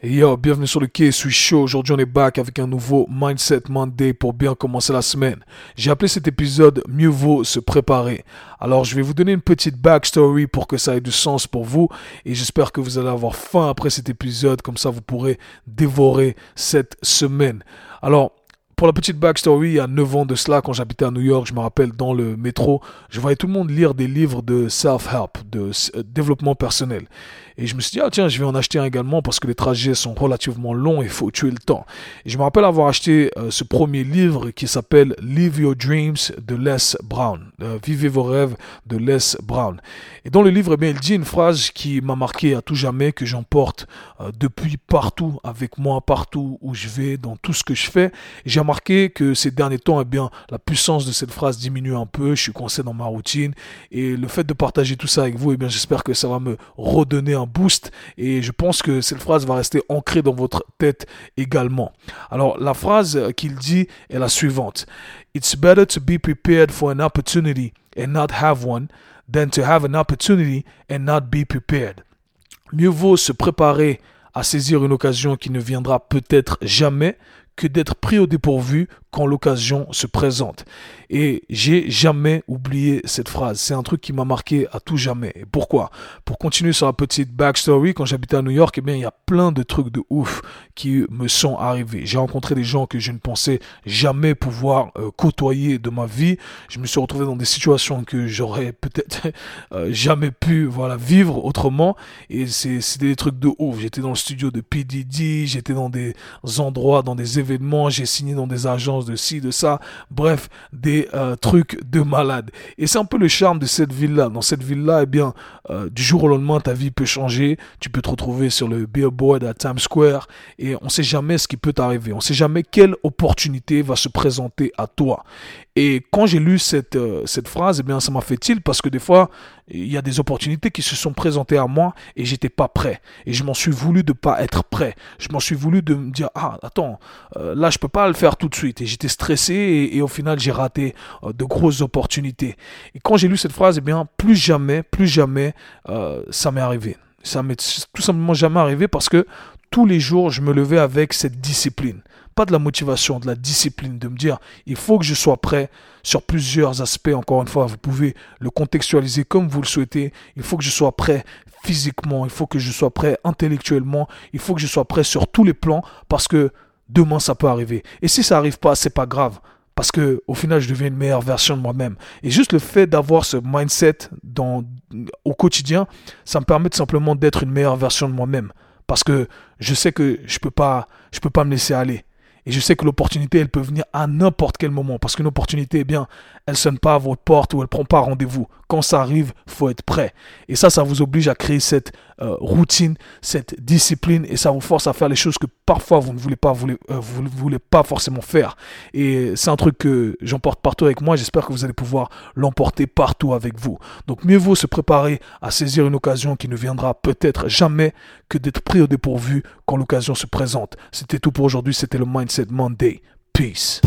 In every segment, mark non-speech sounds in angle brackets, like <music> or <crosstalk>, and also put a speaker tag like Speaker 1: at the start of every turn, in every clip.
Speaker 1: Yo, bienvenue sur le quai, suis chaud. Aujourd'hui, on est back avec un nouveau Mindset Monday pour bien commencer la semaine. J'ai appelé cet épisode Mieux vaut se préparer. Alors, je vais vous donner une petite backstory pour que ça ait du sens pour vous et j'espère que vous allez avoir faim après cet épisode. Comme ça, vous pourrez dévorer cette semaine. Alors, pour la petite backstory, il y a 9 ans de cela, quand j'habitais à New York, je me rappelle dans le métro, je voyais tout le monde lire des livres de self-help, de euh, développement personnel. Et je me suis dit, ah tiens, je vais en acheter un également parce que les trajets sont relativement longs et il faut tuer le temps. Et je me rappelle avoir acheté euh, ce premier livre qui s'appelle Live Your Dreams de Les Brown. Euh, Vivez vos rêves de Les Brown. Et dans le livre, eh bien, il dit une phrase qui m'a marqué à tout jamais, que j'emporte depuis partout avec moi, partout où je vais, dans tout ce que je fais. Remarqué que ces derniers temps, eh bien, la puissance de cette phrase diminue un peu. Je suis coincé dans ma routine. Et le fait de partager tout ça avec vous, eh bien, j'espère que ça va me redonner un boost. Et je pense que cette phrase va rester ancrée dans votre tête également. Alors, la phrase qu'il dit est la suivante. It's better to be prepared for an opportunity and not have one than to have an opportunity and not be prepared. Mieux vaut se préparer à saisir une occasion qui ne viendra peut-être jamais que d'être pris au dépourvu quand l'occasion se présente. Et j'ai jamais oublié cette phrase. C'est un truc qui m'a marqué à tout jamais. Et pourquoi? Pour continuer sur la petite backstory, quand j'habitais à New York, eh bien, il y a plein de trucs de ouf qui me sont arrivés. J'ai rencontré des gens que je ne pensais jamais pouvoir euh, côtoyer de ma vie. Je me suis retrouvé dans des situations que j'aurais peut-être <laughs> euh, jamais pu voilà, vivre autrement. Et c'est des trucs de ouf. J'étais dans le studio de PDD, j'étais dans des endroits, dans des événements, j'ai signé dans des de ci, de ça, bref, des euh, trucs de malade. Et c'est un peu le charme de cette ville-là. Dans cette ville-là, eh bien, euh, du jour au lendemain, ta vie peut changer. Tu peux te retrouver sur le billboard à Times Square et on ne sait jamais ce qui peut t'arriver. On ne sait jamais quelle opportunité va se présenter à toi. Et quand j'ai lu cette, euh, cette phrase, eh bien, ça m'a fait tilt parce que des fois, il y a des opportunités qui se sont présentées à moi et j'étais pas prêt. Et je m'en suis voulu de pas être prêt. Je m'en suis voulu de me dire, ah, attends, là, je peux pas le faire tout de suite. J'étais stressé et, au final, j'ai raté euh, de grosses opportunités. Et quand j'ai lu cette phrase, eh bien, plus jamais, plus jamais, ça m'est arrivé. Ça m'est tout simplement jamais arrivé parce que tous les jours, je me levais avec cette discipline pas de la motivation, de la discipline, de me dire il faut que je sois prêt sur plusieurs aspects. Encore une fois, vous pouvez le contextualiser comme vous le souhaitez. Il faut que je sois prêt physiquement, il faut que je sois prêt intellectuellement, il faut que je sois prêt sur tous les plans parce que demain ça peut arriver. Et si ça arrive pas, c'est pas grave parce que au final je deviens une meilleure version de moi-même et juste le fait d'avoir ce mindset dans au quotidien ça me permet simplement d'être une meilleure version de moi-même parce que je sais que je peux pas je peux pas me laisser aller et je sais que l'opportunité, elle peut venir à n'importe quel moment. Parce qu'une opportunité, eh bien, elle sonne pas à votre porte ou elle prend pas rendez-vous. Quand ça arrive, faut être prêt. Et ça, ça vous oblige à créer cette euh, routine, cette discipline, et ça vous force à faire les choses que parfois vous ne voulez pas, euh, vous ne voulez pas forcément faire. Et c'est un truc que j'emporte partout avec moi. J'espère que vous allez pouvoir l'emporter partout avec vous. Donc mieux vaut se préparer à saisir une occasion qui ne viendra peut-être jamais que d'être pris au dépourvu quand l'occasion se présente. C'était tout pour aujourd'hui. C'était le Mindset Monday. Peace.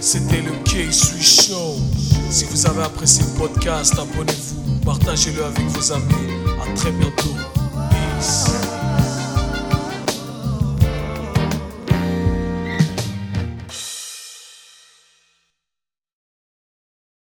Speaker 1: C'était le K-Sui Show. Si vous avez apprécié le podcast, abonnez-vous, partagez-le avec vos amis. À très bientôt. Peace.